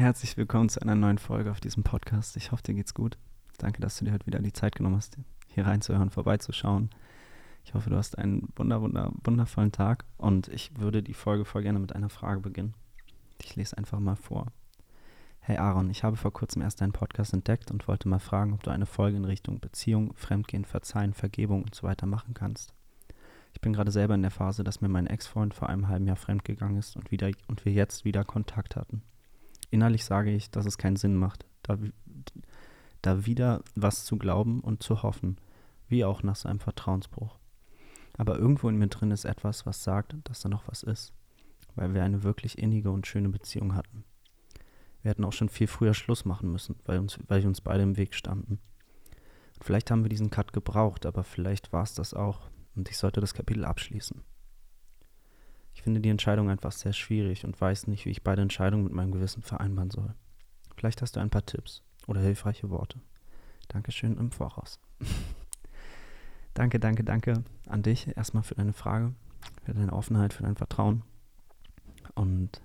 Herzlich willkommen zu einer neuen Folge auf diesem Podcast. Ich hoffe, dir geht's gut. Danke, dass du dir heute wieder die Zeit genommen hast, hier reinzuhören, vorbeizuschauen. Ich hoffe, du hast einen wunder, wunder, wundervollen Tag und ich würde die Folge voll gerne mit einer Frage beginnen. Ich lese einfach mal vor. Hey Aaron, ich habe vor kurzem erst deinen Podcast entdeckt und wollte mal fragen, ob du eine Folge in Richtung Beziehung, Fremdgehen, Verzeihen, Vergebung und so weiter machen kannst. Ich bin gerade selber in der Phase, dass mir mein Ex-Freund vor einem halben Jahr fremdgegangen ist und, wieder, und wir jetzt wieder Kontakt hatten. Innerlich sage ich, dass es keinen Sinn macht, da, da wieder was zu glauben und zu hoffen, wie auch nach seinem Vertrauensbruch. Aber irgendwo in mir drin ist etwas, was sagt, dass da noch was ist, weil wir eine wirklich innige und schöne Beziehung hatten. Wir hätten auch schon viel früher Schluss machen müssen, weil, uns, weil wir uns beide im Weg standen. Und vielleicht haben wir diesen Cut gebraucht, aber vielleicht war es das auch und ich sollte das Kapitel abschließen. Ich finde die Entscheidung einfach sehr schwierig und weiß nicht, wie ich beide Entscheidungen mit meinem Gewissen vereinbaren soll. Vielleicht hast du ein paar Tipps oder hilfreiche Worte. Dankeschön im Voraus. danke, danke, danke an dich erstmal für deine Frage, für deine Offenheit, für dein Vertrauen. Und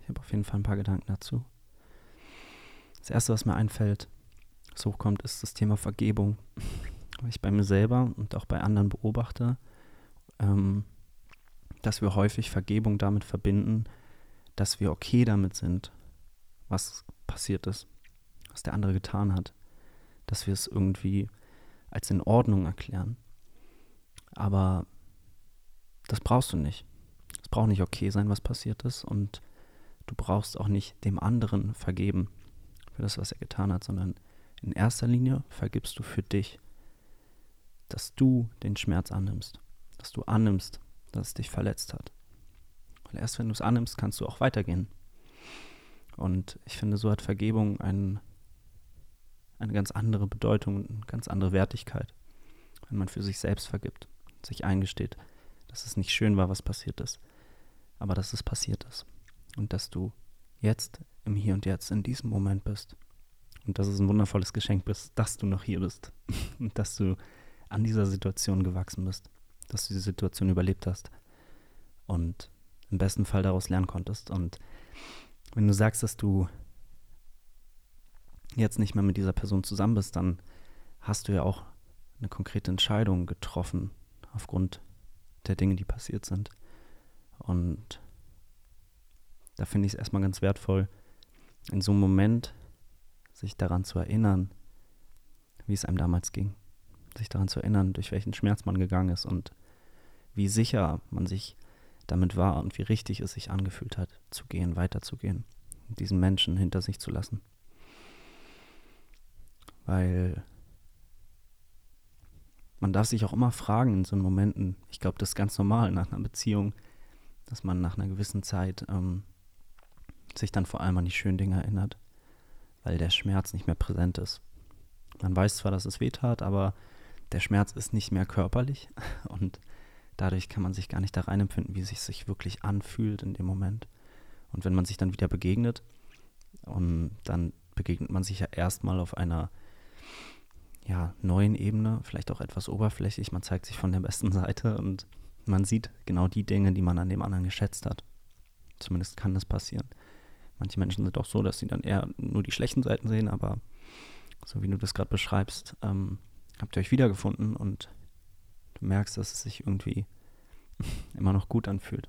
ich habe auf jeden Fall ein paar Gedanken dazu. Das Erste, was mir einfällt, was hochkommt, ist das Thema Vergebung. Weil ich bei mir selber und auch bei anderen beobachte, ähm, dass wir häufig Vergebung damit verbinden, dass wir okay damit sind, was passiert ist, was der andere getan hat, dass wir es irgendwie als in Ordnung erklären. Aber das brauchst du nicht. Es braucht nicht okay sein, was passiert ist und du brauchst auch nicht dem anderen vergeben für das, was er getan hat, sondern in erster Linie vergibst du für dich, dass du den Schmerz annimmst, dass du annimmst, dass es dich verletzt hat. Weil erst wenn du es annimmst, kannst du auch weitergehen. Und ich finde, so hat Vergebung ein, eine ganz andere Bedeutung, eine ganz andere Wertigkeit, wenn man für sich selbst vergibt, sich eingesteht, dass es nicht schön war, was passiert ist, aber dass es passiert ist. Und dass du jetzt im Hier und Jetzt in diesem Moment bist. Und dass es ein wundervolles Geschenk bist, dass du noch hier bist. und dass du an dieser Situation gewachsen bist dass du die Situation überlebt hast und im besten Fall daraus lernen konntest. Und wenn du sagst, dass du jetzt nicht mehr mit dieser Person zusammen bist, dann hast du ja auch eine konkrete Entscheidung getroffen aufgrund der Dinge, die passiert sind. Und da finde ich es erstmal ganz wertvoll, in so einem Moment sich daran zu erinnern, wie es einem damals ging sich daran zu erinnern, durch welchen Schmerz man gegangen ist und wie sicher man sich damit war und wie richtig es sich angefühlt hat, zu gehen, weiterzugehen, diesen Menschen hinter sich zu lassen. Weil man darf sich auch immer fragen in so Momenten, ich glaube, das ist ganz normal nach einer Beziehung, dass man nach einer gewissen Zeit ähm, sich dann vor allem an die schönen Dinge erinnert, weil der Schmerz nicht mehr präsent ist. Man weiß zwar, dass es weh tat, aber der Schmerz ist nicht mehr körperlich und dadurch kann man sich gar nicht da reinempfinden, wie es sich wirklich anfühlt in dem Moment. Und wenn man sich dann wieder begegnet, und dann begegnet man sich ja erstmal auf einer ja, neuen Ebene, vielleicht auch etwas oberflächlich. Man zeigt sich von der besten Seite und man sieht genau die Dinge, die man an dem anderen geschätzt hat. Zumindest kann das passieren. Manche Menschen sind auch so, dass sie dann eher nur die schlechten Seiten sehen, aber so wie du das gerade beschreibst, ähm, habt ihr euch wiedergefunden und du merkst, dass es sich irgendwie immer noch gut anfühlt.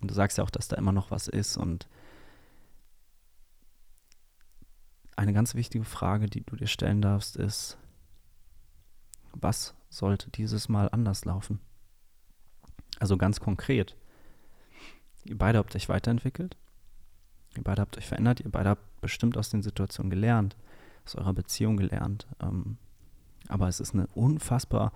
Und du sagst ja auch, dass da immer noch was ist. Und eine ganz wichtige Frage, die du dir stellen darfst, ist, was sollte dieses Mal anders laufen? Also ganz konkret. Ihr beide habt euch weiterentwickelt. Ihr beide habt euch verändert. Ihr beide habt bestimmt aus den Situationen gelernt, aus eurer Beziehung gelernt. Ähm, aber es ist eine unfassbar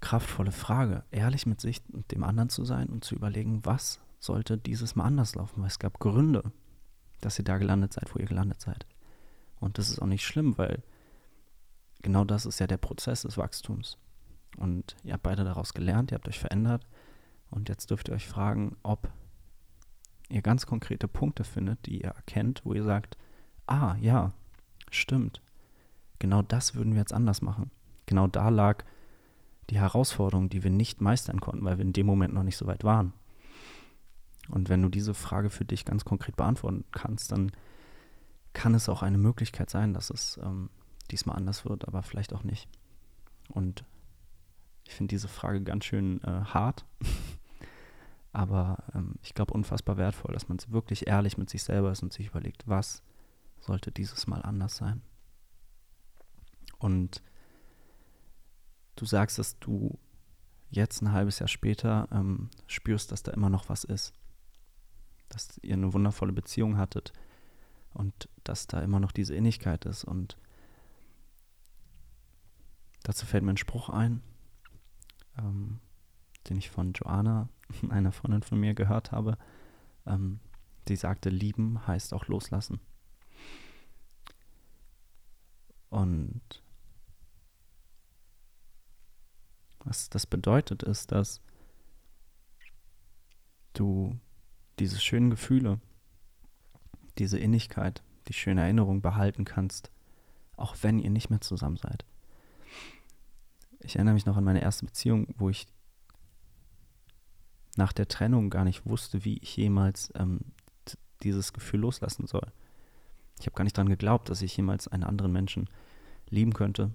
kraftvolle Frage, ehrlich mit sich und dem anderen zu sein und zu überlegen, was sollte dieses Mal anders laufen, weil es gab Gründe, dass ihr da gelandet seid, wo ihr gelandet seid. Und das ist auch nicht schlimm, weil genau das ist ja der Prozess des Wachstums. Und ihr habt beide daraus gelernt, ihr habt euch verändert und jetzt dürft ihr euch fragen, ob ihr ganz konkrete Punkte findet, die ihr erkennt, wo ihr sagt, ah ja, stimmt, genau das würden wir jetzt anders machen. Genau da lag die Herausforderung, die wir nicht meistern konnten, weil wir in dem Moment noch nicht so weit waren. Und wenn du diese Frage für dich ganz konkret beantworten kannst, dann kann es auch eine Möglichkeit sein, dass es ähm, diesmal anders wird, aber vielleicht auch nicht. Und ich finde diese Frage ganz schön äh, hart, aber ähm, ich glaube unfassbar wertvoll, dass man wirklich ehrlich mit sich selber ist und sich überlegt, was sollte dieses Mal anders sein. Und du sagst, dass du jetzt ein halbes Jahr später ähm, spürst, dass da immer noch was ist. Dass ihr eine wundervolle Beziehung hattet und dass da immer noch diese Innigkeit ist. Und dazu fällt mir ein Spruch ein, ähm, den ich von Joanna, einer Freundin von mir, gehört habe. Ähm, die sagte, lieben heißt auch loslassen. Und Was das bedeutet, ist, dass du diese schönen Gefühle, diese Innigkeit, die schöne Erinnerung behalten kannst, auch wenn ihr nicht mehr zusammen seid. Ich erinnere mich noch an meine erste Beziehung, wo ich nach der Trennung gar nicht wusste, wie ich jemals ähm, dieses Gefühl loslassen soll. Ich habe gar nicht daran geglaubt, dass ich jemals einen anderen Menschen lieben könnte,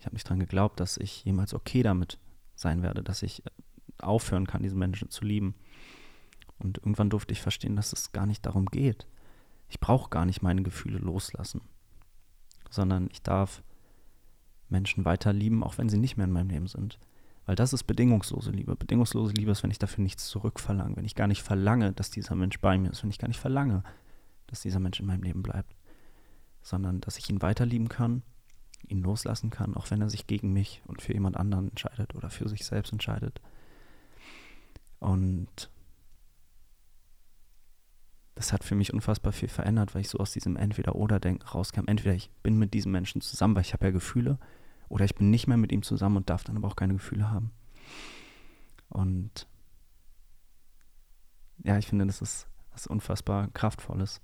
ich habe nicht daran geglaubt, dass ich jemals okay damit sein werde, dass ich äh, aufhören kann, diesen Menschen zu lieben. Und irgendwann durfte ich verstehen, dass es gar nicht darum geht. Ich brauche gar nicht meine Gefühle loslassen, sondern ich darf Menschen weiter lieben, auch wenn sie nicht mehr in meinem Leben sind. Weil das ist bedingungslose Liebe. Bedingungslose Liebe ist, wenn ich dafür nichts zurückverlange, wenn ich gar nicht verlange, dass dieser Mensch bei mir ist, wenn ich gar nicht verlange, dass dieser Mensch in meinem Leben bleibt, sondern dass ich ihn weiter lieben kann ihn loslassen kann, auch wenn er sich gegen mich und für jemand anderen entscheidet oder für sich selbst entscheidet. Und das hat für mich unfassbar viel verändert, weil ich so aus diesem Entweder-Oder-Denken rauskam. Entweder ich bin mit diesem Menschen zusammen, weil ich habe ja Gefühle, oder ich bin nicht mehr mit ihm zusammen und darf dann aber auch keine Gefühle haben. Und ja, ich finde, das ist was unfassbar Kraftvolles,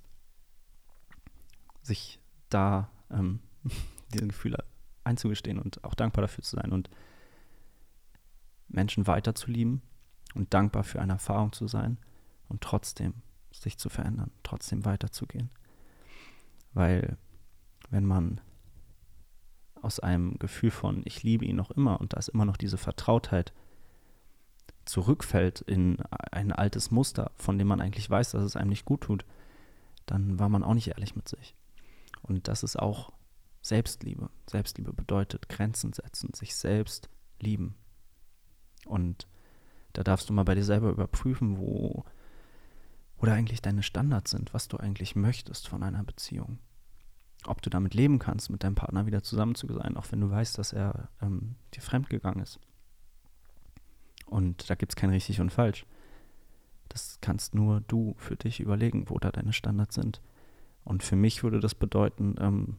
sich da ähm, diese Gefühle einzugestehen und auch dankbar dafür zu sein und Menschen weiterzulieben und dankbar für eine Erfahrung zu sein und trotzdem sich zu verändern, trotzdem weiterzugehen. Weil wenn man aus einem Gefühl von ich liebe ihn noch immer und da ist immer noch diese Vertrautheit zurückfällt in ein altes Muster, von dem man eigentlich weiß, dass es einem nicht gut tut, dann war man auch nicht ehrlich mit sich. Und das ist auch Selbstliebe. Selbstliebe bedeutet Grenzen setzen, sich selbst lieben. Und da darfst du mal bei dir selber überprüfen, wo, da eigentlich deine Standards sind, was du eigentlich möchtest von einer Beziehung. Ob du damit leben kannst, mit deinem Partner wieder zusammen zu sein, auch wenn du weißt, dass er ähm, dir fremdgegangen ist. Und da gibt es kein richtig und falsch. Das kannst nur du für dich überlegen, wo da deine Standards sind. Und für mich würde das bedeuten, ähm,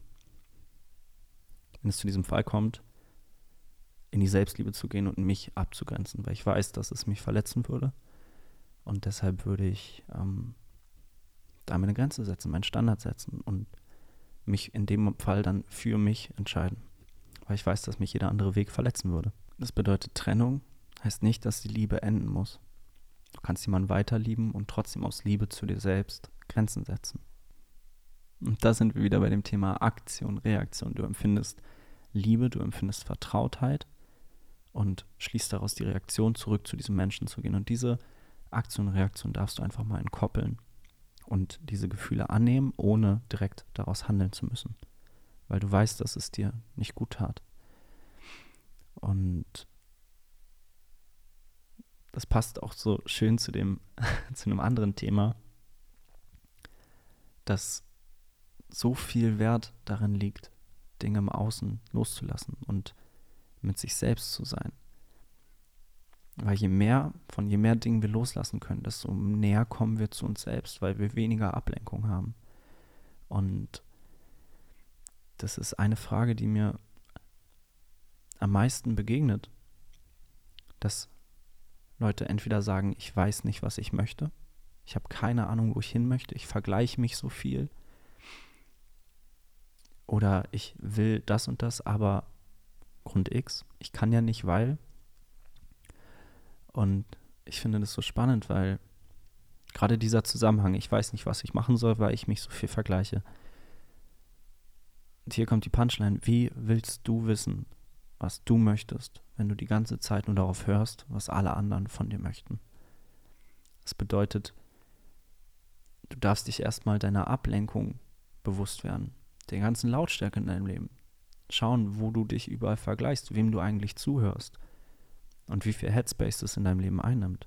wenn es zu diesem Fall kommt, in die Selbstliebe zu gehen und mich abzugrenzen, weil ich weiß, dass es mich verletzen würde. Und deshalb würde ich ähm, da meine Grenze setzen, meinen Standard setzen und mich in dem Fall dann für mich entscheiden. Weil ich weiß, dass mich jeder andere Weg verletzen würde. Das bedeutet, Trennung heißt nicht, dass die Liebe enden muss. Du kannst jemanden weiter lieben und trotzdem aus Liebe zu dir selbst Grenzen setzen. Und da sind wir wieder bei dem Thema Aktion, Reaktion. Du empfindest Liebe, du empfindest Vertrautheit und schließt daraus die Reaktion, zurück zu diesem Menschen zu gehen. Und diese Aktion, Reaktion darfst du einfach mal entkoppeln und diese Gefühle annehmen, ohne direkt daraus handeln zu müssen. Weil du weißt, dass es dir nicht gut tat. Und das passt auch so schön zu dem, zu einem anderen Thema, dass so viel Wert darin liegt, Dinge im Außen loszulassen und mit sich selbst zu sein. Weil je mehr, von je mehr Dingen wir loslassen können, desto näher kommen wir zu uns selbst, weil wir weniger Ablenkung haben. Und das ist eine Frage, die mir am meisten begegnet, dass Leute entweder sagen, ich weiß nicht, was ich möchte, ich habe keine Ahnung, wo ich hin möchte, ich vergleiche mich so viel oder ich will das und das, aber Grund X, ich kann ja nicht, weil. Und ich finde das so spannend, weil gerade dieser Zusammenhang, ich weiß nicht, was ich machen soll, weil ich mich so viel vergleiche. Und hier kommt die Punchline. Wie willst du wissen, was du möchtest, wenn du die ganze Zeit nur darauf hörst, was alle anderen von dir möchten? Das bedeutet, du darfst dich erstmal deiner Ablenkung bewusst werden, der ganzen Lautstärke in deinem Leben. Schauen, wo du dich überall vergleichst, wem du eigentlich zuhörst und wie viel Headspace das in deinem Leben einnimmt.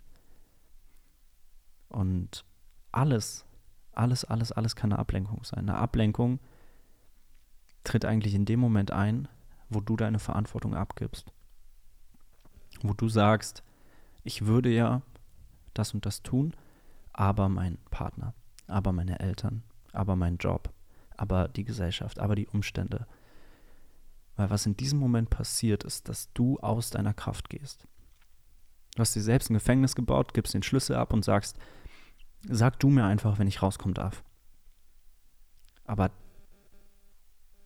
Und alles, alles, alles, alles kann eine Ablenkung sein. Eine Ablenkung tritt eigentlich in dem Moment ein, wo du deine Verantwortung abgibst. Wo du sagst, ich würde ja das und das tun, aber mein Partner, aber meine Eltern, aber mein Job, aber die Gesellschaft, aber die Umstände. Weil was in diesem Moment passiert, ist, dass du aus deiner Kraft gehst. Du hast dir selbst ein Gefängnis gebaut, gibst den Schlüssel ab und sagst, sag du mir einfach, wenn ich rauskommen darf. Aber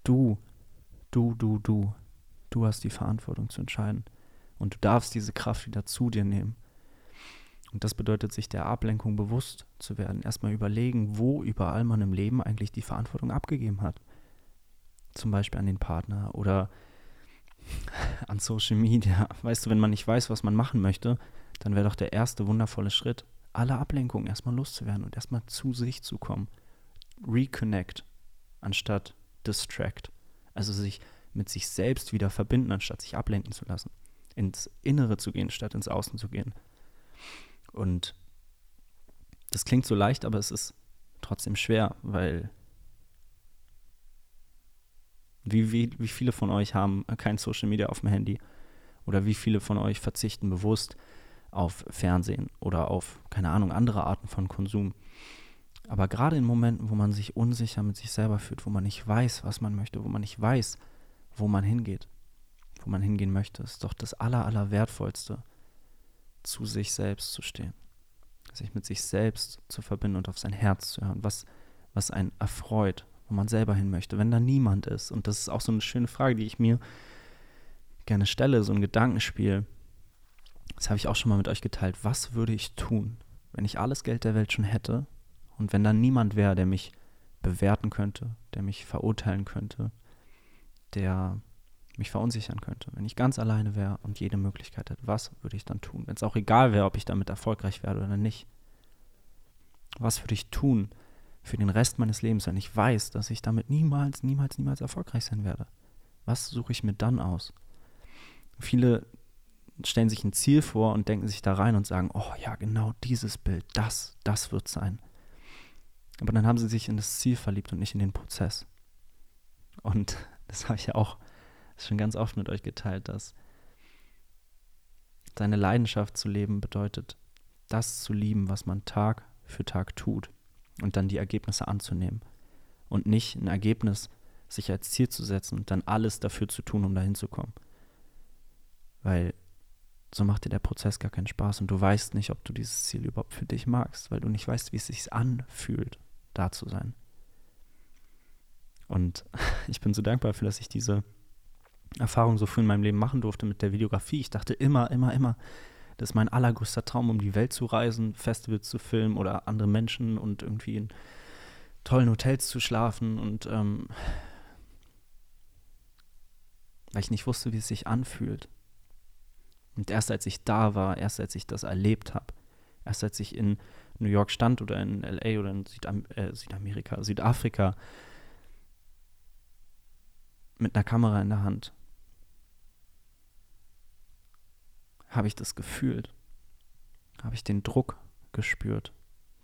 du, du, du, du, du hast die Verantwortung zu entscheiden. Und du darfst diese Kraft wieder zu dir nehmen. Und das bedeutet, sich der Ablenkung bewusst zu werden. Erstmal überlegen, wo überall man im Leben eigentlich die Verantwortung abgegeben hat. Zum Beispiel an den Partner oder an Social Media. Weißt du, wenn man nicht weiß, was man machen möchte, dann wäre doch der erste wundervolle Schritt, alle Ablenkungen erstmal loszuwerden und erstmal zu sich zu kommen. Reconnect anstatt distract. Also sich mit sich selbst wieder verbinden, anstatt sich ablenken zu lassen. Ins Innere zu gehen, statt ins Außen zu gehen. Und das klingt so leicht, aber es ist trotzdem schwer, weil wie, wie, wie viele von euch haben kein Social Media auf dem Handy? Oder wie viele von euch verzichten bewusst auf Fernsehen oder auf, keine Ahnung, andere Arten von Konsum? Aber gerade in Momenten, wo man sich unsicher mit sich selber fühlt, wo man nicht weiß, was man möchte, wo man nicht weiß, wo man hingeht, wo man hingehen möchte, ist doch das Aller, Allerwertvollste, zu sich selbst zu stehen. Sich mit sich selbst zu verbinden und auf sein Herz zu hören, was, was einen erfreut, wo man selber hin möchte, wenn da niemand ist. Und das ist auch so eine schöne Frage, die ich mir gerne stelle, so ein Gedankenspiel. Das habe ich auch schon mal mit euch geteilt. Was würde ich tun, wenn ich alles Geld der Welt schon hätte und wenn da niemand wäre, der mich bewerten könnte, der mich verurteilen könnte, der mich verunsichern könnte, wenn ich ganz alleine wäre und jede Möglichkeit hätte, was würde ich dann tun? Wenn es auch egal wäre, ob ich damit erfolgreich werde oder nicht. Was würde ich tun, für den Rest meines Lebens, wenn ich weiß, dass ich damit niemals, niemals, niemals erfolgreich sein werde? Was suche ich mir dann aus? Viele stellen sich ein Ziel vor und denken sich da rein und sagen, oh ja, genau dieses Bild, das, das wird sein. Aber dann haben sie sich in das Ziel verliebt und nicht in den Prozess. Und das habe ich ja auch schon ganz oft mit euch geteilt, dass seine Leidenschaft zu leben bedeutet, das zu lieben, was man Tag für Tag tut und dann die Ergebnisse anzunehmen und nicht ein Ergebnis sich als Ziel zu setzen und dann alles dafür zu tun, um dahin zu kommen. Weil so macht dir der Prozess gar keinen Spaß und du weißt nicht, ob du dieses Ziel überhaupt für dich magst, weil du nicht weißt, wie es sich anfühlt, da zu sein. Und ich bin so dankbar dafür, dass ich diese Erfahrung so früh in meinem Leben machen durfte mit der Videografie. Ich dachte immer, immer, immer, das ist mein allergrößter Traum, um die Welt zu reisen, Festivals zu filmen oder andere Menschen und irgendwie in tollen Hotels zu schlafen und ähm, weil ich nicht wusste, wie es sich anfühlt. Und erst als ich da war, erst als ich das erlebt habe, erst als ich in New York stand oder in LA oder in Südam äh, Südamerika, Südafrika mit einer Kamera in der Hand habe ich das gefühlt. Habe ich den Druck gespürt,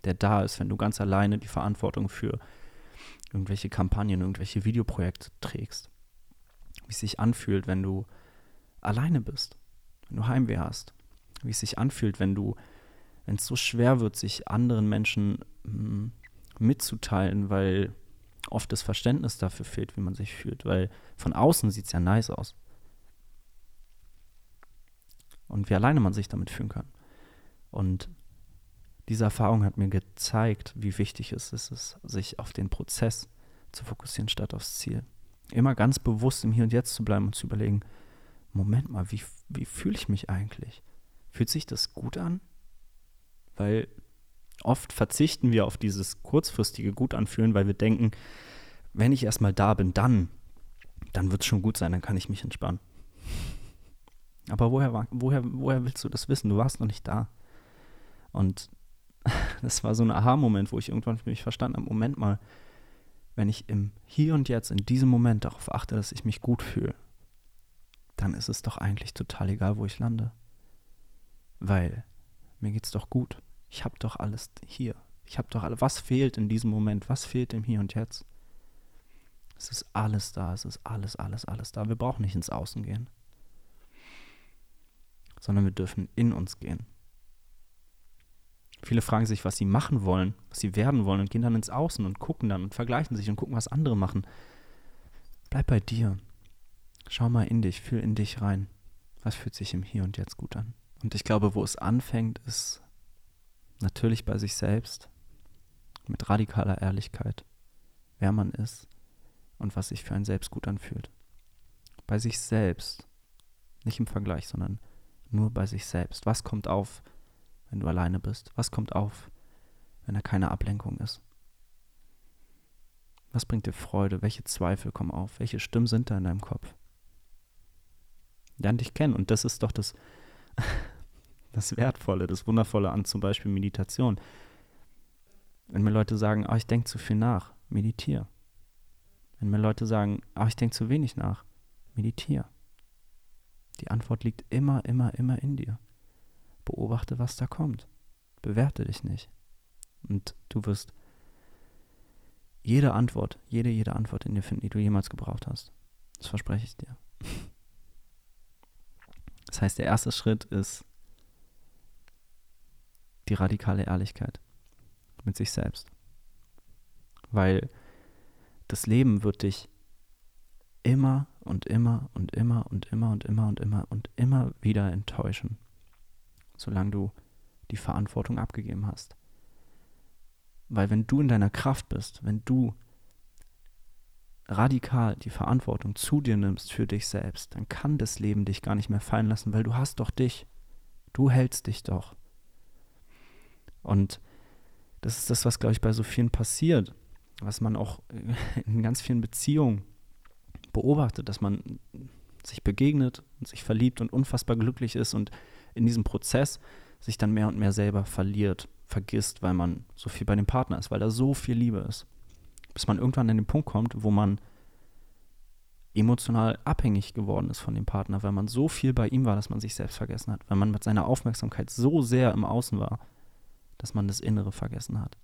der da ist, wenn du ganz alleine die Verantwortung für irgendwelche Kampagnen, irgendwelche Videoprojekte trägst. Wie es sich anfühlt, wenn du alleine bist, wenn du Heimweh hast. Wie es sich anfühlt, wenn du, wenn es so schwer wird, sich anderen Menschen hm, mitzuteilen, weil oft das Verständnis dafür fehlt, wie man sich fühlt. Weil von außen sieht es ja nice aus und wie alleine man sich damit fühlen kann. Und diese Erfahrung hat mir gezeigt, wie wichtig es ist, sich auf den Prozess zu fokussieren statt aufs Ziel. Immer ganz bewusst im Hier und Jetzt zu bleiben und zu überlegen, Moment mal, wie, wie fühle ich mich eigentlich? Fühlt sich das gut an? Weil oft verzichten wir auf dieses kurzfristige Gut anfühlen, weil wir denken, wenn ich erstmal da bin, dann, dann wird es schon gut sein, dann kann ich mich entspannen. Aber woher, woher, woher willst du das wissen? Du warst noch nicht da. Und das war so ein Aha-Moment, wo ich irgendwann für mich verstanden habe, Moment mal, wenn ich im Hier und Jetzt, in diesem Moment darauf achte, dass ich mich gut fühle, dann ist es doch eigentlich total egal, wo ich lande. Weil mir geht's doch gut. Ich habe doch alles hier. Ich habe doch alle. Was fehlt in diesem Moment? Was fehlt im Hier und Jetzt? Es ist alles da. Es ist alles, alles, alles da. Wir brauchen nicht ins Außen gehen, sondern wir dürfen in uns gehen. Viele fragen sich, was sie machen wollen, was sie werden wollen und gehen dann ins Außen und gucken dann und vergleichen sich und gucken, was andere machen. Bleib bei dir. Schau mal in dich, fühl in dich rein. Was fühlt sich im Hier und Jetzt gut an? Und ich glaube, wo es anfängt, ist natürlich bei sich selbst, mit radikaler Ehrlichkeit, wer man ist und was sich für ein Selbst gut anfühlt. Bei sich selbst, nicht im Vergleich, sondern nur bei sich selbst. Was kommt auf, wenn du alleine bist? Was kommt auf, wenn da keine Ablenkung ist? Was bringt dir Freude? Welche Zweifel kommen auf? Welche Stimmen sind da in deinem Kopf? Lern dich kennen. Und das ist doch das, das Wertvolle, das Wundervolle an zum Beispiel Meditation. Wenn mir Leute sagen, oh, ich denke zu viel nach, meditiere. Wenn mir Leute sagen, oh, ich denke zu wenig nach, meditiere. Die Antwort liegt immer, immer, immer in dir. Beobachte, was da kommt. Bewerte dich nicht. Und du wirst jede Antwort, jede, jede Antwort in dir finden, die du jemals gebraucht hast. Das verspreche ich dir. Das heißt, der erste Schritt ist die radikale Ehrlichkeit mit sich selbst. Weil das Leben wird dich immer und immer und immer und immer und immer und immer und immer wieder enttäuschen solange du die Verantwortung abgegeben hast. Weil wenn du in deiner Kraft bist, wenn du radikal die Verantwortung zu dir nimmst für dich selbst, dann kann das Leben dich gar nicht mehr fallen lassen, weil du hast doch dich. Du hältst dich doch. Und das ist das, was, glaube ich, bei so vielen passiert, was man auch in ganz vielen Beziehungen beobachtet, dass man sich begegnet und sich verliebt und unfassbar glücklich ist und in diesem Prozess sich dann mehr und mehr selber verliert, vergisst, weil man so viel bei dem Partner ist, weil da so viel Liebe ist. Bis man irgendwann an den Punkt kommt, wo man emotional abhängig geworden ist von dem Partner, weil man so viel bei ihm war, dass man sich selbst vergessen hat, weil man mit seiner Aufmerksamkeit so sehr im Außen war, dass man das Innere vergessen hat.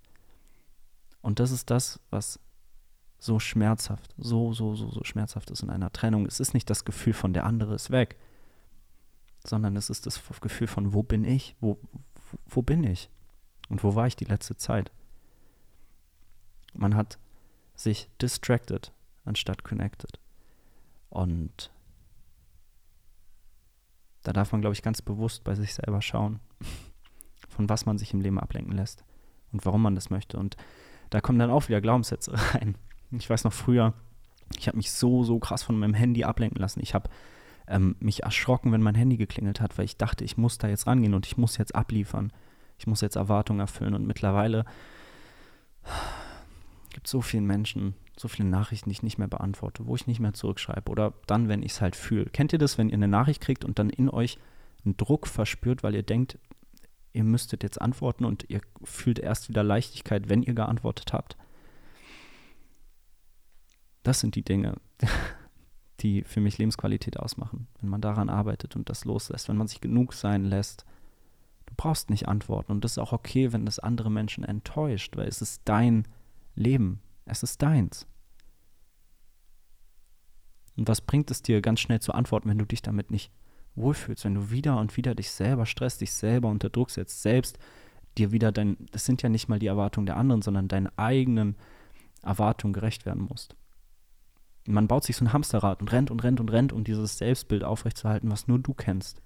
Und das ist das, was so schmerzhaft, so, so, so, so schmerzhaft ist in einer Trennung. Es ist nicht das Gefühl von der andere ist weg, sondern es ist das Gefühl von, wo bin ich? Wo, wo, wo bin ich? Und wo war ich die letzte Zeit? Man hat sich distracted anstatt connected. Und da darf man, glaube ich, ganz bewusst bei sich selber schauen, von was man sich im Leben ablenken lässt und warum man das möchte. Und da kommen dann auch wieder Glaubenssätze rein. Ich weiß noch früher, ich habe mich so, so krass von meinem Handy ablenken lassen. Ich habe ähm, mich erschrocken, wenn mein Handy geklingelt hat, weil ich dachte, ich muss da jetzt rangehen und ich muss jetzt abliefern. Ich muss jetzt Erwartungen erfüllen. Und mittlerweile gibt es so viele Menschen, so viele Nachrichten, die ich nicht mehr beantworte, wo ich nicht mehr zurückschreibe. Oder dann, wenn ich es halt fühle. Kennt ihr das, wenn ihr eine Nachricht kriegt und dann in euch einen Druck verspürt, weil ihr denkt, ihr müsstet jetzt antworten und ihr fühlt erst wieder Leichtigkeit, wenn ihr geantwortet habt? Das sind die Dinge, die für mich Lebensqualität ausmachen. Wenn man daran arbeitet und das loslässt, wenn man sich genug sein lässt. Du brauchst nicht antworten und das ist auch okay, wenn das andere Menschen enttäuscht, weil es ist dein Leben. Es ist deins. Und was bringt es dir, ganz schnell zu antworten, wenn du dich damit nicht wohlfühlst, wenn du wieder und wieder dich selber stresst, dich selber unter Druck setzt, selbst dir wieder dein, das sind ja nicht mal die Erwartungen der anderen, sondern deinen eigenen Erwartungen gerecht werden musst man baut sich so ein Hamsterrad und rennt und rennt und rennt, um dieses Selbstbild aufrechtzuerhalten, was nur du kennst.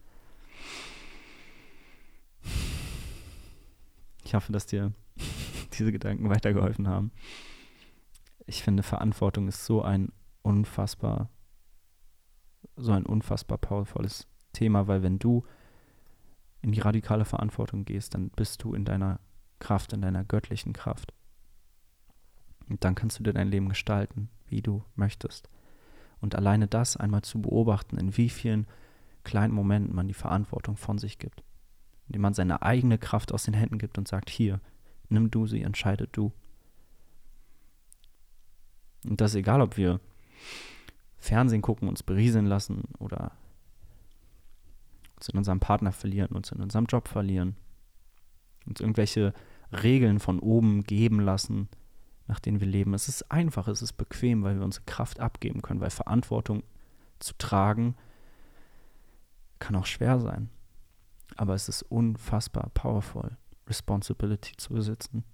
Ich hoffe, dass dir diese Gedanken weitergeholfen haben. Ich finde, Verantwortung ist so ein unfassbar, so ein unfassbar powervolles Thema, weil wenn du in die radikale Verantwortung gehst, dann bist du in deiner Kraft, in deiner göttlichen Kraft. Und dann kannst du dir dein Leben gestalten wie du möchtest. Und alleine das einmal zu beobachten, in wie vielen kleinen Momenten man die Verantwortung von sich gibt. Indem man seine eigene Kraft aus den Händen gibt und sagt, hier, nimm du sie, entscheide du. Und das ist egal, ob wir Fernsehen gucken, uns berieseln lassen oder uns in unserem Partner verlieren, uns in unserem Job verlieren, uns irgendwelche Regeln von oben geben lassen, nach denen wir leben. Es ist einfach, es ist bequem, weil wir unsere Kraft abgeben können, weil Verantwortung zu tragen kann auch schwer sein. Aber es ist unfassbar powerful, Responsibility zu besitzen.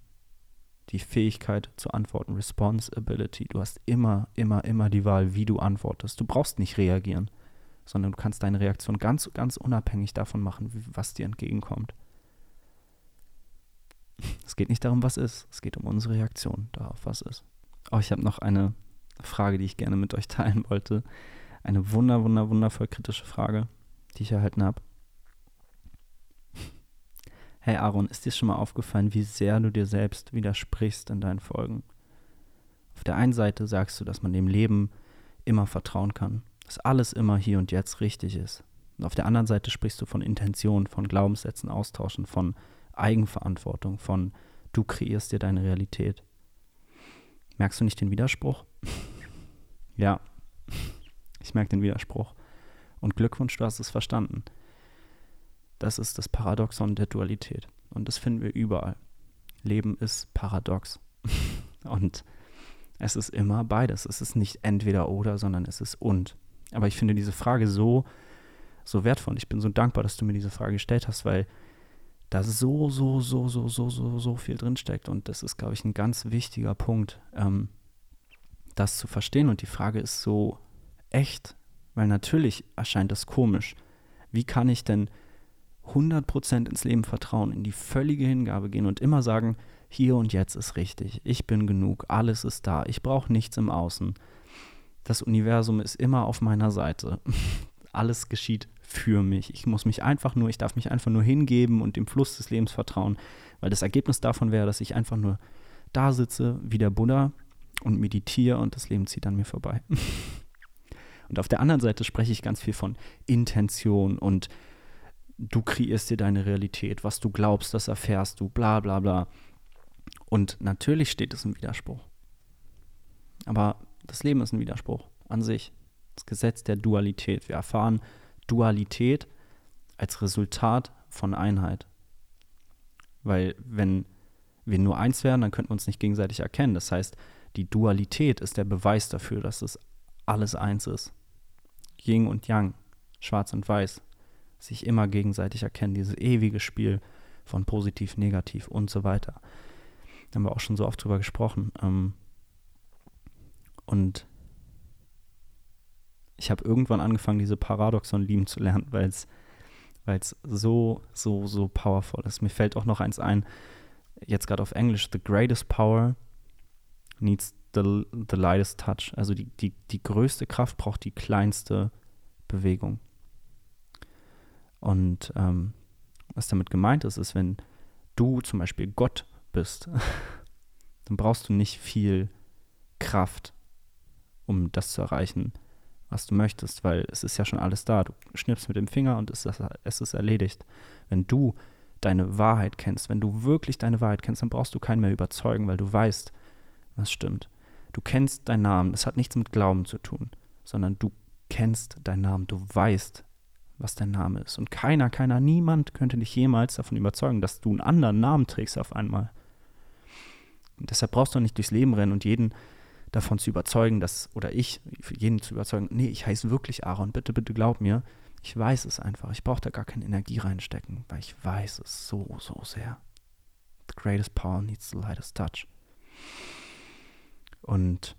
Die Fähigkeit zu antworten, Responsibility. Du hast immer, immer, immer die Wahl, wie du antwortest. Du brauchst nicht reagieren, sondern du kannst deine Reaktion ganz, ganz unabhängig davon machen, was dir entgegenkommt. Es geht nicht darum, was ist. Es geht um unsere Reaktion darauf, was ist. Oh, ich habe noch eine Frage, die ich gerne mit euch teilen wollte. Eine wunder, wunder, wundervoll kritische Frage, die ich erhalten habe. Hey Aaron, ist dir schon mal aufgefallen, wie sehr du dir selbst widersprichst in deinen Folgen? Auf der einen Seite sagst du, dass man dem Leben immer vertrauen kann, dass alles immer hier und jetzt richtig ist. Und auf der anderen Seite sprichst du von Intention, von Glaubenssätzen austauschen, von Eigenverantwortung, von du kreierst dir deine Realität. Merkst du nicht den Widerspruch? ja, ich merke den Widerspruch. Und Glückwunsch, du hast es verstanden. Das ist das Paradoxon der Dualität. Und das finden wir überall. Leben ist paradox. und es ist immer beides. Es ist nicht entweder oder, sondern es ist und. Aber ich finde diese Frage so, so wertvoll. Ich bin so dankbar, dass du mir diese Frage gestellt hast, weil da so, so, so, so, so, so, so viel drinsteckt. Und das ist, glaube ich, ein ganz wichtiger Punkt, ähm, das zu verstehen. Und die Frage ist so echt, weil natürlich erscheint das komisch. Wie kann ich denn 100% ins Leben vertrauen, in die völlige Hingabe gehen und immer sagen, hier und jetzt ist richtig, ich bin genug, alles ist da, ich brauche nichts im Außen. Das Universum ist immer auf meiner Seite. alles geschieht für mich. Ich muss mich einfach nur, ich darf mich einfach nur hingeben und dem Fluss des Lebens vertrauen, weil das Ergebnis davon wäre, dass ich einfach nur da sitze wie der Buddha und meditiere und das Leben zieht an mir vorbei. und auf der anderen Seite spreche ich ganz viel von Intention und du kreierst dir deine Realität, was du glaubst, das erfährst du, bla bla bla. Und natürlich steht es im Widerspruch. Aber das Leben ist ein Widerspruch an sich. Das Gesetz der Dualität. Wir erfahren Dualität als Resultat von Einheit. Weil wenn wir nur eins wären, dann könnten wir uns nicht gegenseitig erkennen. Das heißt, die Dualität ist der Beweis dafür, dass es alles eins ist. Yin und Yang, schwarz und weiß, sich immer gegenseitig erkennen, dieses ewige Spiel von positiv, negativ und so weiter. Da haben wir auch schon so oft drüber gesprochen. Ähm, und ich habe irgendwann angefangen, diese Paradoxon lieben zu lernen, weil es so, so, so powerful ist. Mir fällt auch noch eins ein, jetzt gerade auf Englisch, the greatest power needs the, the lightest touch. Also die, die, die größte Kraft braucht die kleinste Bewegung. Und ähm, was damit gemeint ist, ist, wenn du zum Beispiel Gott bist, dann brauchst du nicht viel Kraft, um das zu erreichen, was du möchtest, weil es ist ja schon alles da. Du schnippst mit dem Finger und es ist, es ist erledigt. Wenn du deine Wahrheit kennst, wenn du wirklich deine Wahrheit kennst, dann brauchst du keinen mehr überzeugen, weil du weißt, was stimmt. Du kennst deinen Namen. Das hat nichts mit Glauben zu tun, sondern du kennst deinen Namen. Du weißt, was dein Name ist. Und keiner, keiner, niemand könnte dich jemals davon überzeugen, dass du einen anderen Namen trägst auf einmal. Und deshalb brauchst du nicht durchs Leben rennen und jeden davon zu überzeugen, dass, oder ich, jeden zu überzeugen, nee, ich heiße wirklich Aaron, bitte, bitte glaub mir. Ich weiß es einfach. Ich brauche da gar keine Energie reinstecken, weil ich weiß es so, so sehr. The greatest power needs the lightest touch. Und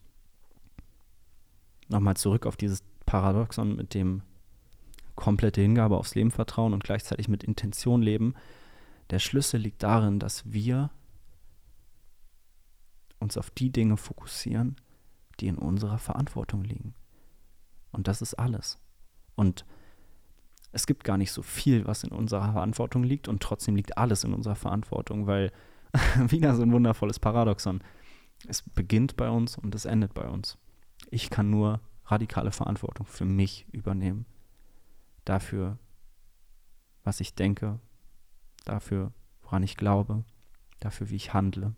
nochmal zurück auf dieses Paradoxon mit dem komplette Hingabe aufs Leben vertrauen und gleichzeitig mit Intention leben. Der Schlüssel liegt darin, dass wir uns auf die Dinge fokussieren, die in unserer Verantwortung liegen. Und das ist alles. Und es gibt gar nicht so viel, was in unserer Verantwortung liegt und trotzdem liegt alles in unserer Verantwortung, weil wieder so ein wundervolles Paradoxon. Es beginnt bei uns und es endet bei uns. Ich kann nur radikale Verantwortung für mich übernehmen. Dafür, was ich denke, dafür, woran ich glaube, dafür, wie ich handle.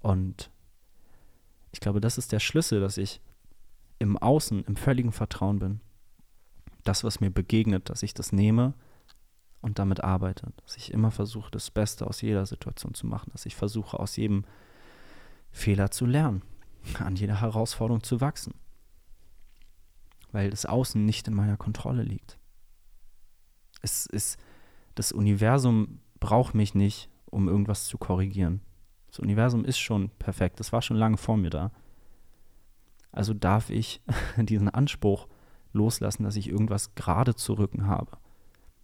Und ich glaube, das ist der Schlüssel, dass ich im Außen, im völligen Vertrauen bin. Das, was mir begegnet, dass ich das nehme und damit arbeite. Dass ich immer versuche, das Beste aus jeder Situation zu machen. Dass ich versuche, aus jedem Fehler zu lernen. An jeder Herausforderung zu wachsen. Weil das Außen nicht in meiner Kontrolle liegt. Es ist, das Universum braucht mich nicht, um irgendwas zu korrigieren. Das Universum ist schon perfekt. Das war schon lange vor mir da. Also darf ich diesen Anspruch loslassen, dass ich irgendwas gerade zu rücken habe.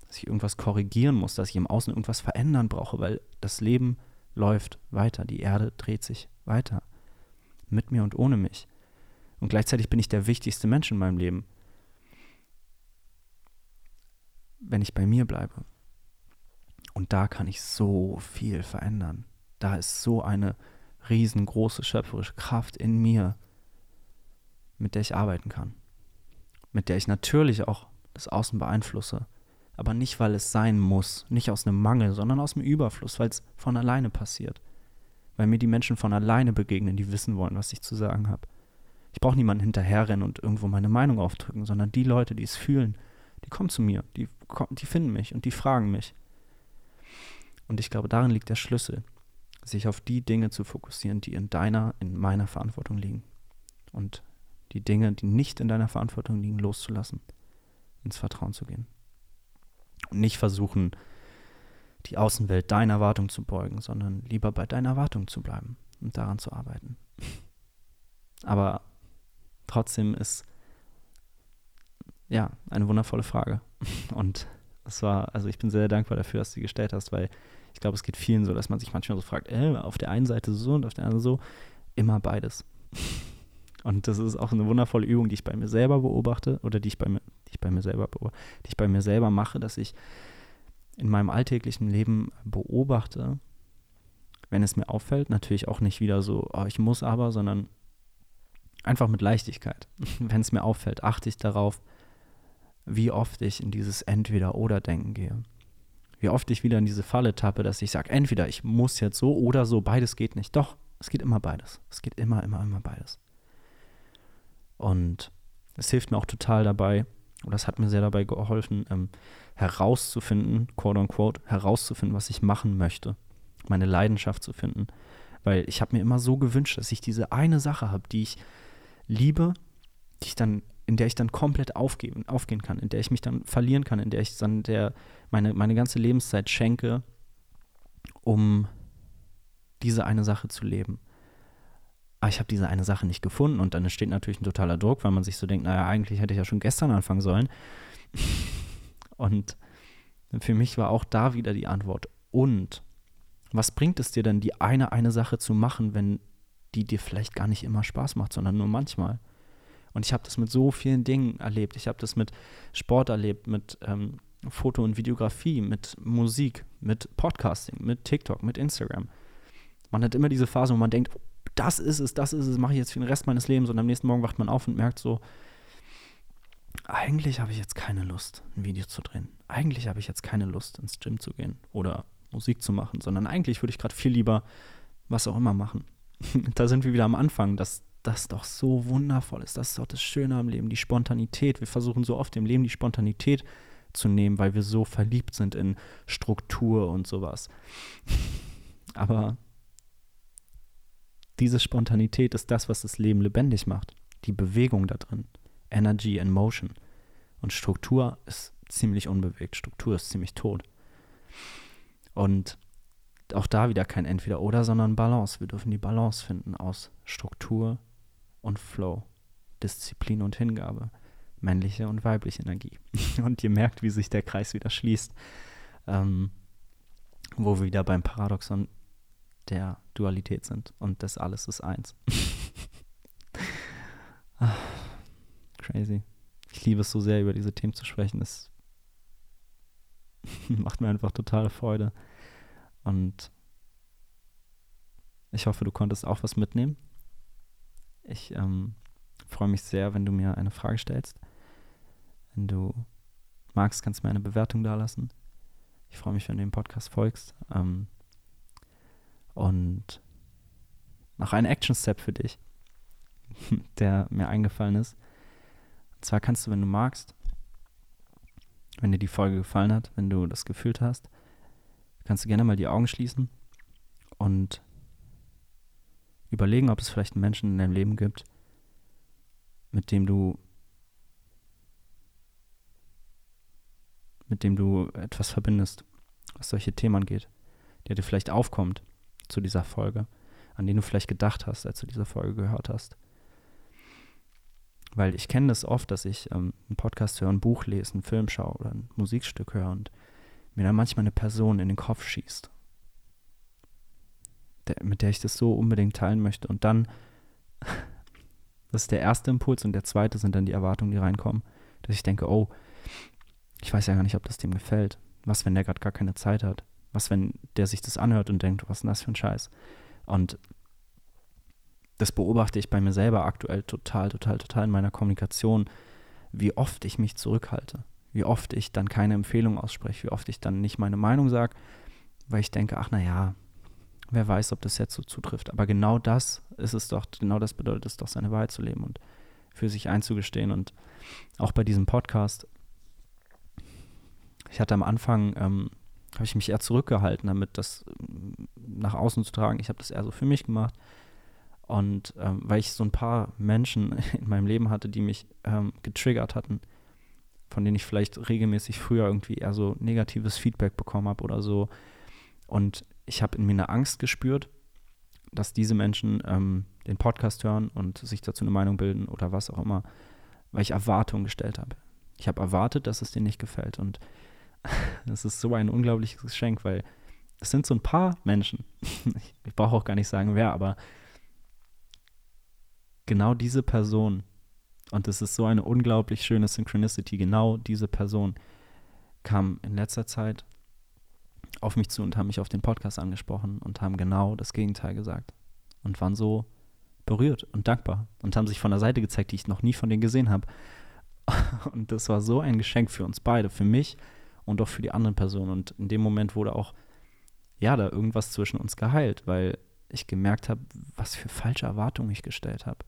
Dass ich irgendwas korrigieren muss, dass ich im Außen irgendwas verändern brauche, weil das Leben läuft weiter. Die Erde dreht sich weiter. Mit mir und ohne mich. Und gleichzeitig bin ich der wichtigste Mensch in meinem Leben. Wenn ich bei mir bleibe. Und da kann ich so viel verändern. Da ist so eine riesengroße schöpferische Kraft in mir, mit der ich arbeiten kann. Mit der ich natürlich auch das Außen beeinflusse. Aber nicht, weil es sein muss, nicht aus einem Mangel, sondern aus dem Überfluss, weil es von alleine passiert. Weil mir die Menschen von alleine begegnen, die wissen wollen, was ich zu sagen habe. Ich brauche niemanden hinterherrennen und irgendwo meine Meinung aufdrücken, sondern die Leute, die es fühlen, die kommen zu mir, die, die finden mich und die fragen mich. Und ich glaube, darin liegt der Schlüssel, sich auf die Dinge zu fokussieren, die in deiner, in meiner Verantwortung liegen. Und die Dinge, die nicht in deiner Verantwortung liegen, loszulassen, ins Vertrauen zu gehen. Und nicht versuchen, die Außenwelt deiner Erwartung zu beugen, sondern lieber bei deiner Erwartung zu bleiben und daran zu arbeiten. Aber trotzdem ist ja eine wundervolle Frage. Und es war, also ich bin sehr dankbar dafür, dass du sie gestellt hast, weil ich glaube, es geht vielen so, dass man sich manchmal so fragt, äh, auf der einen Seite so und auf der anderen so, immer beides. Und das ist auch eine wundervolle Übung, die ich bei mir selber beobachte oder die ich bei mir, die ich bei mir selber die ich bei mir selber mache, dass ich in meinem alltäglichen Leben beobachte, wenn es mir auffällt, natürlich auch nicht wieder so, oh, ich muss aber, sondern einfach mit Leichtigkeit. wenn es mir auffällt, achte ich darauf, wie oft ich in dieses Entweder-Oder-Denken gehe. Wie oft ich wieder in diese Falle tappe, dass ich sage, entweder ich muss jetzt so oder so, beides geht nicht. Doch, es geht immer beides. Es geht immer, immer, immer beides. Und es hilft mir auch total dabei, oder es hat mir sehr dabei geholfen, ähm, herauszufinden, quote unquote, herauszufinden, was ich machen möchte. Meine Leidenschaft zu finden. Weil ich habe mir immer so gewünscht, dass ich diese eine Sache habe, die ich liebe, die ich dann in der ich dann komplett aufgeben, aufgehen kann, in der ich mich dann verlieren kann, in der ich dann der, meine, meine ganze Lebenszeit schenke, um diese eine Sache zu leben. Aber ich habe diese eine Sache nicht gefunden und dann entsteht natürlich ein totaler Druck, weil man sich so denkt, naja, eigentlich hätte ich ja schon gestern anfangen sollen. und für mich war auch da wieder die Antwort. Und was bringt es dir denn, die eine, eine Sache zu machen, wenn die dir vielleicht gar nicht immer Spaß macht, sondern nur manchmal? Und ich habe das mit so vielen Dingen erlebt. Ich habe das mit Sport erlebt, mit ähm, Foto und Videografie, mit Musik, mit Podcasting, mit TikTok, mit Instagram. Man hat immer diese Phase, wo man denkt, das ist es, das ist es, mache ich jetzt für den Rest meines Lebens und am nächsten Morgen wacht man auf und merkt so, eigentlich habe ich jetzt keine Lust, ein Video zu drehen. Eigentlich habe ich jetzt keine Lust, ins Gym zu gehen oder Musik zu machen, sondern eigentlich würde ich gerade viel lieber was auch immer machen. da sind wir wieder am Anfang, dass das doch so wundervoll ist. Das ist doch das Schöne am Leben, die Spontanität. Wir versuchen so oft im Leben die Spontanität zu nehmen, weil wir so verliebt sind in Struktur und sowas. Aber diese Spontanität ist das, was das Leben lebendig macht. Die Bewegung da drin. Energy and Motion. Und Struktur ist ziemlich unbewegt. Struktur ist ziemlich tot. Und auch da wieder kein Entweder-Oder, sondern Balance. Wir dürfen die Balance finden aus Struktur und Flow, Disziplin und Hingabe, männliche und weibliche Energie. Und ihr merkt, wie sich der Kreis wieder schließt, ähm, wo wir wieder beim Paradoxon der Dualität sind und das alles ist eins. ah, crazy. Ich liebe es so sehr, über diese Themen zu sprechen. Es macht mir einfach totale Freude. Und ich hoffe, du konntest auch was mitnehmen. Ich ähm, freue mich sehr, wenn du mir eine Frage stellst. Wenn du magst, kannst du mir eine Bewertung dalassen. Ich freue mich, wenn du dem Podcast folgst. Ähm, und noch ein Action-Step für dich, der mir eingefallen ist. Und zwar kannst du, wenn du magst, wenn dir die Folge gefallen hat, wenn du das gefühlt hast, kannst du gerne mal die Augen schließen und überlegen, ob es vielleicht einen Menschen in deinem Leben gibt, mit dem du mit dem du etwas verbindest, was solche Themen angeht, der dir vielleicht aufkommt zu dieser Folge, an den du vielleicht gedacht hast, als du diese Folge gehört hast. Weil ich kenne das oft, dass ich ähm, einen Podcast höre, ein Buch lese, einen Film schaue oder ein Musikstück höre und mir dann manchmal eine Person in den Kopf schießt, der, mit der ich das so unbedingt teilen möchte. Und dann, das ist der erste Impuls und der zweite sind dann die Erwartungen, die reinkommen, dass ich denke, oh, ich weiß ja gar nicht, ob das dem gefällt. Was, wenn der gerade gar keine Zeit hat? Was, wenn der sich das anhört und denkt, was ist denn das für ein Scheiß? Und das beobachte ich bei mir selber aktuell total, total, total in meiner Kommunikation, wie oft ich mich zurückhalte, wie oft ich dann keine Empfehlung ausspreche, wie oft ich dann nicht meine Meinung sage, weil ich denke, ach naja, wer weiß, ob das jetzt so zutrifft. Aber genau das ist es doch, genau das bedeutet es doch, seine Wahrheit zu leben und für sich einzugestehen. Und auch bei diesem Podcast ich hatte am Anfang, ähm, habe ich mich eher zurückgehalten, damit das ähm, nach außen zu tragen. Ich habe das eher so für mich gemacht. Und ähm, weil ich so ein paar Menschen in meinem Leben hatte, die mich ähm, getriggert hatten, von denen ich vielleicht regelmäßig früher irgendwie eher so negatives Feedback bekommen habe oder so. Und ich habe in mir eine Angst gespürt, dass diese Menschen ähm, den Podcast hören und sich dazu eine Meinung bilden oder was auch immer, weil ich Erwartungen gestellt habe. Ich habe erwartet, dass es denen nicht gefällt. Und das ist so ein unglaubliches Geschenk, weil es sind so ein paar Menschen. ich brauche auch gar nicht sagen, wer, aber genau diese Person, und es ist so eine unglaublich schöne Synchronicity, genau diese Person kam in letzter Zeit auf mich zu und haben mich auf den Podcast angesprochen und haben genau das Gegenteil gesagt und waren so berührt und dankbar und haben sich von der Seite gezeigt, die ich noch nie von denen gesehen habe. Und das war so ein Geschenk für uns beide, für mich und auch für die anderen Personen. Und in dem Moment wurde auch, ja, da irgendwas zwischen uns geheilt, weil ich gemerkt habe, was für falsche Erwartungen ich gestellt habe.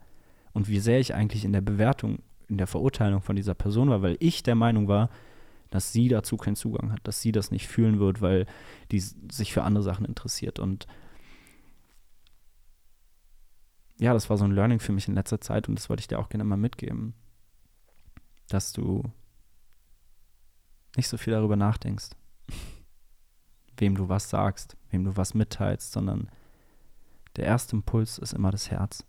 Und wie sehr ich eigentlich in der Bewertung, in der Verurteilung von dieser Person war, weil ich der Meinung war, dass sie dazu keinen Zugang hat, dass sie das nicht fühlen wird, weil die sich für andere Sachen interessiert. Und ja, das war so ein Learning für mich in letzter Zeit und das wollte ich dir auch gerne mal mitgeben, dass du nicht so viel darüber nachdenkst, wem du was sagst, wem du was mitteilst, sondern der erste Impuls ist immer das Herz.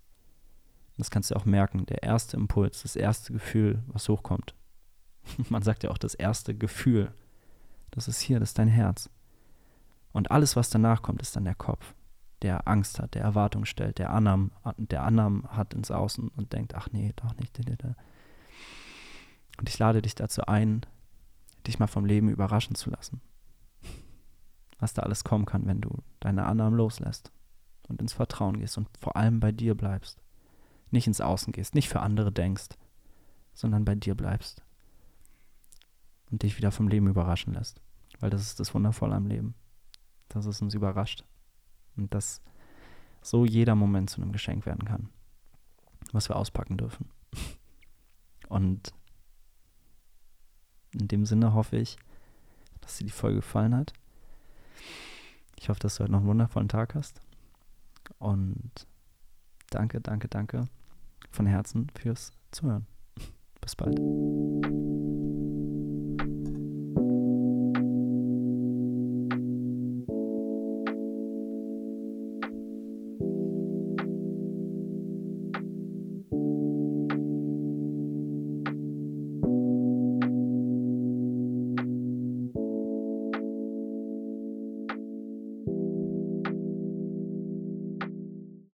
Das kannst du auch merken. Der erste Impuls, das erste Gefühl, was hochkommt. Man sagt ja auch das erste Gefühl. Das ist hier, das ist dein Herz. Und alles, was danach kommt, ist dann der Kopf, der Angst hat, der Erwartung stellt, der Annahmen, der Annahmen hat ins Außen und denkt, ach nee, doch nicht. Und ich lade dich dazu ein, dich mal vom Leben überraschen zu lassen. Was da alles kommen kann, wenn du deine Annahmen loslässt und ins Vertrauen gehst und vor allem bei dir bleibst. Nicht ins Außen gehst, nicht für andere denkst, sondern bei dir bleibst. Und dich wieder vom Leben überraschen lässt. Weil das ist das Wundervolle am Leben. Dass es uns überrascht. Und dass so jeder Moment zu einem Geschenk werden kann, was wir auspacken dürfen. Und in dem Sinne hoffe ich, dass dir die Folge gefallen hat. Ich hoffe, dass du heute noch einen wundervollen Tag hast. Und danke, danke, danke von Herzen fürs Zuhören. Bis bald.